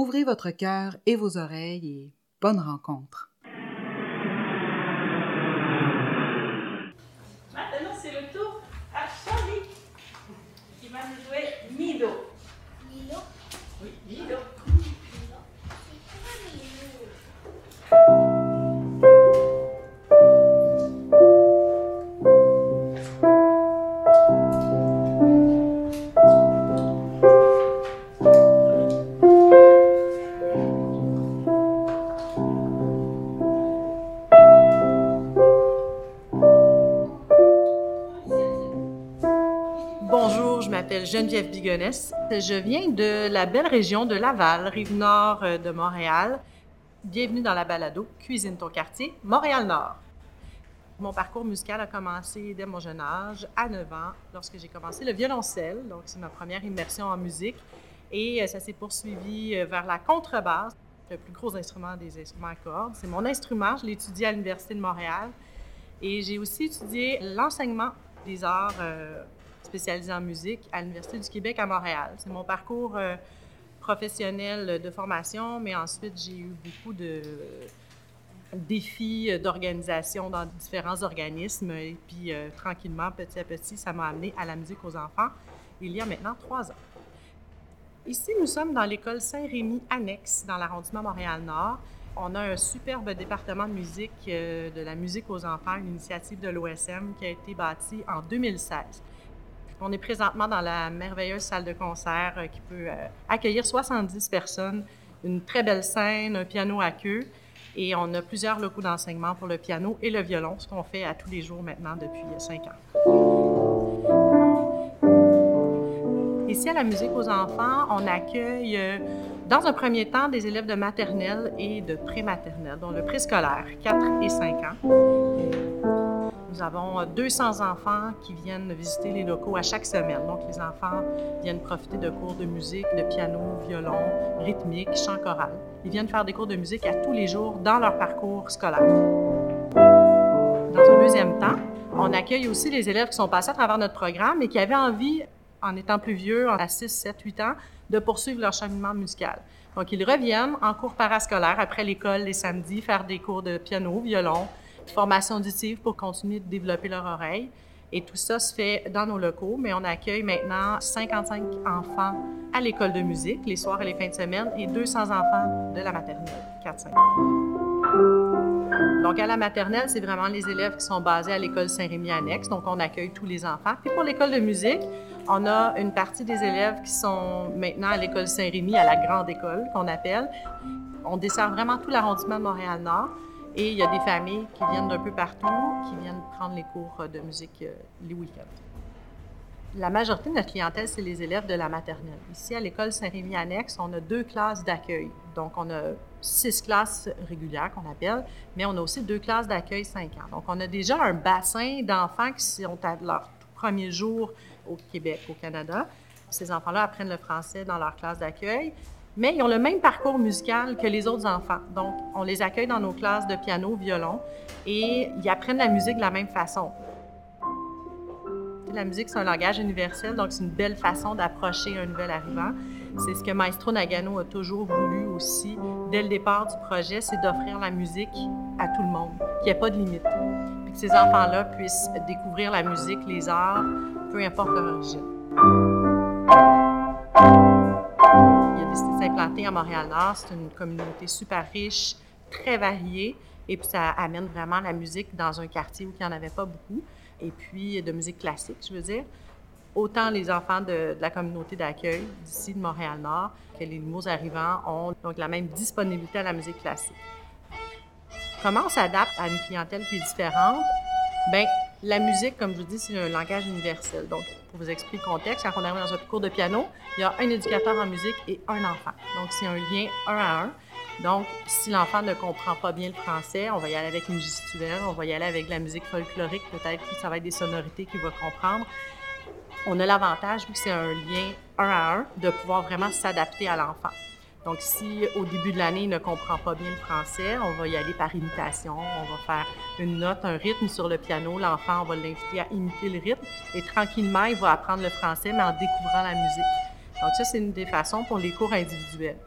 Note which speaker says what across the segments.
Speaker 1: Ouvrez votre cœur et vos oreilles et bonne rencontre.
Speaker 2: Maintenant, c'est le tour à Charlie qui va nous jouer Mido.
Speaker 3: Milo
Speaker 2: Oui, Mido.
Speaker 4: Geneviève. Je viens de la belle région de Laval, rive nord euh, de Montréal. Bienvenue dans la balado Cuisine ton quartier, Montréal-Nord. Mon parcours musical a commencé dès mon jeune âge, à 9 ans, lorsque j'ai commencé le violoncelle. Donc, c'est ma première immersion en musique. Et euh, ça s'est poursuivi euh, vers la contrebasse, le plus gros instrument des instruments à cordes. C'est mon instrument, je l'ai étudié à l'Université de Montréal. Et j'ai aussi étudié l'enseignement des arts spécialisés en musique à l'Université du Québec à Montréal. C'est mon parcours euh, professionnel de formation, mais ensuite j'ai eu beaucoup de défis d'organisation dans différents organismes. Et puis, euh, tranquillement, petit à petit, ça m'a amené à la musique aux enfants il y a maintenant trois ans. Ici, nous sommes dans l'école Saint-Rémy Annexe, dans l'arrondissement Montréal-Nord. On a un superbe département de musique, euh, de la musique aux enfants, une initiative de l'OSM qui a été bâtie en 2016. On est présentement dans la merveilleuse salle de concert euh, qui peut euh, accueillir 70 personnes, une très belle scène, un piano à queue. Et on a plusieurs locaux d'enseignement pour le piano et le violon, ce qu'on fait à tous les jours maintenant depuis euh, cinq ans. Ici, à la musique aux enfants, on accueille, dans un premier temps, des élèves de maternelle et de prématernelle, dont le préscolaire, 4 et 5 ans. Nous avons euh, 200 enfants qui viennent visiter les locaux à chaque semaine. Donc, les enfants viennent profiter de cours de musique, de piano, violon, rythmique, chant choral. Ils viennent faire des cours de musique à tous les jours dans leur parcours scolaire. Dans un deuxième temps, on accueille aussi les élèves qui sont passés à travers notre programme et qui avaient envie, en étant plus vieux, à 6, 7, 8 ans, de poursuivre leur cheminement musical. Donc, ils reviennent en cours parascolaire après l'école les samedis faire des cours de piano, violon, formation auditive pour continuer de développer leur oreille. Et tout ça se fait dans nos locaux, mais on accueille maintenant 55 enfants à l'école de musique, les soirs et les fins de semaine, et 200 enfants de la maternelle, 4-5 Donc, à la maternelle, c'est vraiment les élèves qui sont basés à l'école Saint-Rémy Annexe. Donc, on accueille tous les enfants. Puis pour l'école de musique, on a une partie des élèves qui sont maintenant à l'école Saint-Rémy, à la grande école qu'on appelle. On dessert vraiment tout l'arrondissement de Montréal-Nord. Et il y a des familles qui viennent d'un peu partout, qui viennent prendre les cours de musique euh, les week-ends. La majorité de notre clientèle, c'est les élèves de la maternelle. Ici, à l'école Saint-Rémy Annexe, on a deux classes d'accueil. Donc, on a six classes régulières qu'on appelle, mais on a aussi deux classes d'accueil cinq ans. Donc, on a déjà un bassin d'enfants qui sont à leur premier jour au Québec, au Canada. Ces enfants-là apprennent le français dans leur classe d'accueil, mais ils ont le même parcours musical que les autres enfants. Donc, on les accueille dans nos classes de piano, violon, et ils apprennent la musique de la même façon. La musique, c'est un langage universel, donc c'est une belle façon d'approcher un nouvel arrivant. C'est ce que Maestro Nagano a toujours voulu aussi, dès le départ du projet, c'est d'offrir la musique à tout le monde, qu'il n'y ait pas de limite. Puis que ces enfants-là puissent découvrir la musique, les arts, peu importe leur origine. À Montréal-Nord. C'est une communauté super riche, très variée, et puis ça amène vraiment la musique dans un quartier où il n'y en avait pas beaucoup, et puis de musique classique, je veux dire. Autant les enfants de, de la communauté d'accueil d'ici de Montréal-Nord que les nouveaux arrivants ont donc la même disponibilité à la musique classique. Comment on s'adapte à une clientèle qui est différente? Bien, La musique, comme je vous dis, c'est un langage universel. Donc, pour vous expliquer le contexte, quand on arrive dans un cours de piano, il y a un éducateur en musique et un enfant. Donc, c'est un lien un à un. Donc, si l'enfant ne comprend pas bien le français, on va y aller avec une gestuelle, on va y aller avec de la musique folklorique, peut-être que ça va être des sonorités qu'il va comprendre. On a l'avantage, vu que c'est un lien un à un, de pouvoir vraiment s'adapter à l'enfant. Donc, si au début de l'année, il ne comprend pas bien le français, on va y aller par imitation. On va faire une note, un rythme sur le piano. L'enfant, on va l'inviter à imiter le rythme et tranquillement, il va apprendre le français, mais en découvrant la musique. Donc, ça, c'est une des façons pour les cours individuels.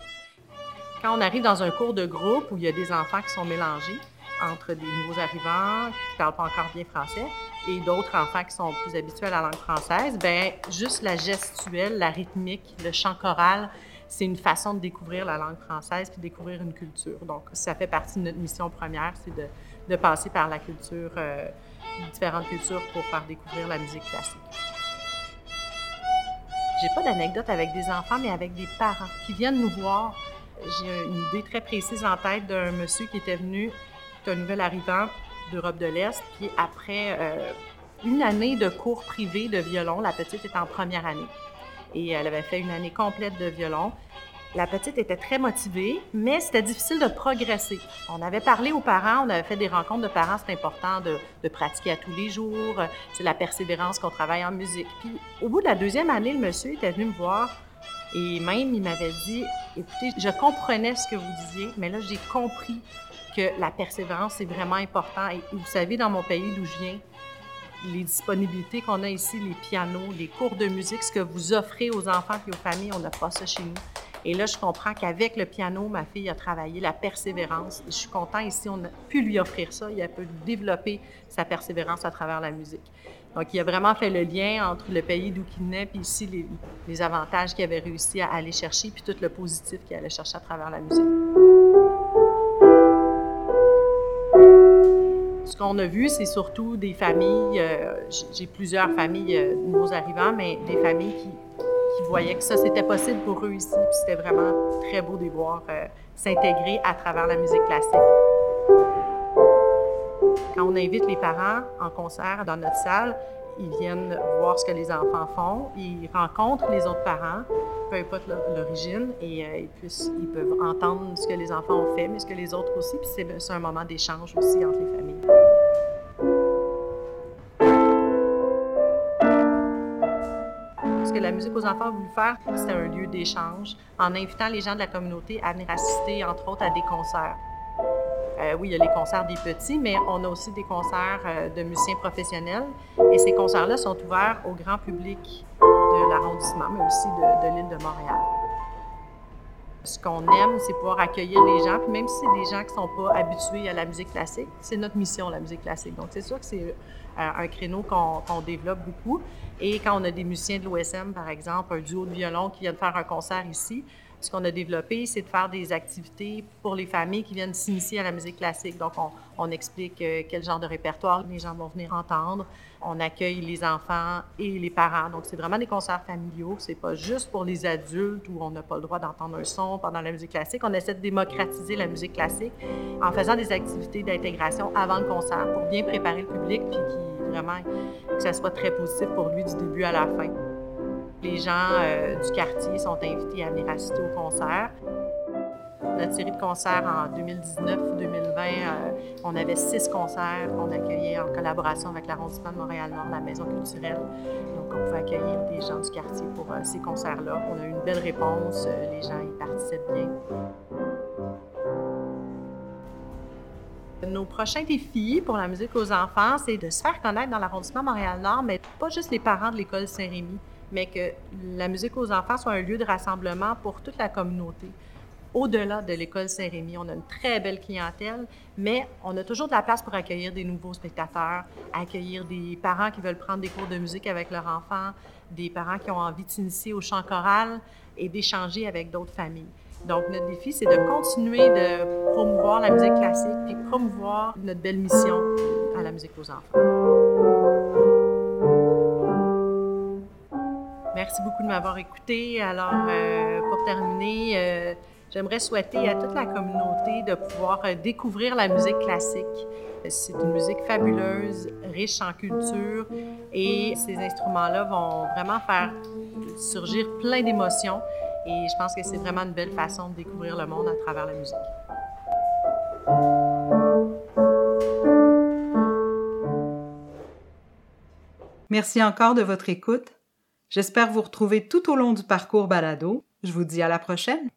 Speaker 4: Quand on arrive dans un cours de groupe où il y a des enfants qui sont mélangés entre des nouveaux arrivants qui ne parlent pas encore bien français et d'autres enfants qui sont plus habitués à la langue française, ben juste la gestuelle, la rythmique, le chant choral, c'est une façon de découvrir la langue française puis découvrir une culture. Donc, ça fait partie de notre mission première, c'est de, passer par la culture, euh, différentes cultures pour faire découvrir la musique classique. J'ai pas d'anecdote avec des enfants, mais avec des parents qui viennent nous voir j'ai une idée très précise en tête d'un monsieur qui était venu, un nouvel arrivant d'Europe de l'Est, puis après euh, une année de cours privés de violon, la petite était en première année. Et elle avait fait une année complète de violon. La petite était très motivée, mais c'était difficile de progresser. On avait parlé aux parents, on avait fait des rencontres de parents, c'est important de, pratiquer à tous les jours, c'est la persévérance qu'on travaille en musique. Puis au bout de la deuxième année, le monsieur était venu me voir et même, il m'avait dit, écoutez, je comprenais ce que vous disiez, mais là, j'ai compris que la persévérance, c'est vraiment important. Et vous savez, dans mon pays d'où je viens, les disponibilités qu'on a ici, les pianos, les cours de musique, ce que vous offrez aux enfants et aux familles, on n'a pas ça chez nous. Et là, je comprends qu'avec le piano, ma fille a travaillé la persévérance. Je suis content ici, on a pu lui offrir ça. Il a pu développer sa persévérance à travers la musique. Donc, il a vraiment fait le lien entre le pays d'où il naît, puis ici, les, les avantages qu'il avait réussi à aller chercher, puis tout le positif qu'il allait chercher à travers la musique. Ce qu'on a vu, c'est surtout des familles, euh, j'ai plusieurs familles euh, nouveaux arrivants, mais des familles qui, voyaient que ça, c'était possible pour eux ici, puis c'était vraiment très beau de les voir euh, s'intégrer à travers la musique classique. Quand on invite les parents en concert dans notre salle, ils viennent voir ce que les enfants font, ils rencontrent les autres parents, peu importe l'origine, et ils, ils, peuvent entendre ce que les enfants ont fait, mais ce que les autres aussi, puis c'est un moment d'échange aussi entre les familles. Musique aux enfants a voulu faire, c'était un lieu d'échange en invitant les gens de la communauté à venir assister, entre autres, à des concerts. Euh, oui, il y a les concerts des petits, mais on a aussi des concerts euh, de musiciens professionnels. Et ces concerts-là sont ouverts au grand public de l'arrondissement, mais aussi de, de l'île de Montréal. Ce qu'on aime, c'est pouvoir accueillir les gens, puis même si c'est des gens qui ne sont pas habitués à la musique classique, c'est notre mission, la musique classique. Donc, c'est sûr que c'est euh, un créneau qu'on qu développe beaucoup. Et quand on a des musiciens de l'OSM, par exemple, un duo de violon qui vient de faire un concert ici, ce qu'on a développé, c'est de faire des activités pour les familles qui viennent s'initier à la musique classique. Donc, on, explique euh, quel genre de répertoire les gens vont venir entendre. On accueille les enfants et les parents. Donc, c'est vraiment des concerts familiaux. C'est pas juste pour les adultes où on n'a pas le droit d'entendre un son pendant la musique classique. On essaie de démocratiser la musique classique en faisant des activités d'intégration avant le concert pour bien préparer le public puis qui, vraiment que ça soit très positif pour lui du début à la fin. Les gens euh, du quartier sont invités à venir assister au concert. Notre série de concerts en 2019-2020, euh, on avait six concerts qu'on accueillait en collaboration avec l'arrondissement de Montréal-Nord, la Maison culturelle. Donc, on pouvait accueillir des gens du quartier pour euh, ces concerts-là. On a eu une belle réponse, les gens y participent bien. Nos prochains défis pour la musique aux enfants, c'est de se faire connaître dans l'arrondissement Montréal-Nord, mais pas juste les parents de l'école Saint-Rémy mais que la musique aux enfants soit un lieu de rassemblement pour toute la communauté. Au-delà de l'école Saint-Rémy, on a une très belle clientèle, mais on a toujours de la place pour accueillir des nouveaux spectateurs, accueillir des parents qui veulent prendre des cours de musique avec leurs enfants, des parents qui ont envie de s'initier au chant choral et d'échanger avec d'autres familles. Donc, notre défi, c'est de continuer de promouvoir la musique classique et promouvoir notre belle mission à la musique aux enfants. Merci beaucoup de m'avoir écouté. Alors, euh, pour terminer, euh, J'aimerais souhaiter à toute la communauté de pouvoir euh, découvrir la musique classique. C'est une musique fabuleuse, riche en culture et ces instruments-là vont vraiment faire surgir plein d'émotions et je pense que c'est vraiment une belle façon de découvrir le monde à travers la musique.
Speaker 1: Merci encore de votre écoute. J'espère vous retrouver tout au long du parcours balado. Je vous dis à la prochaine.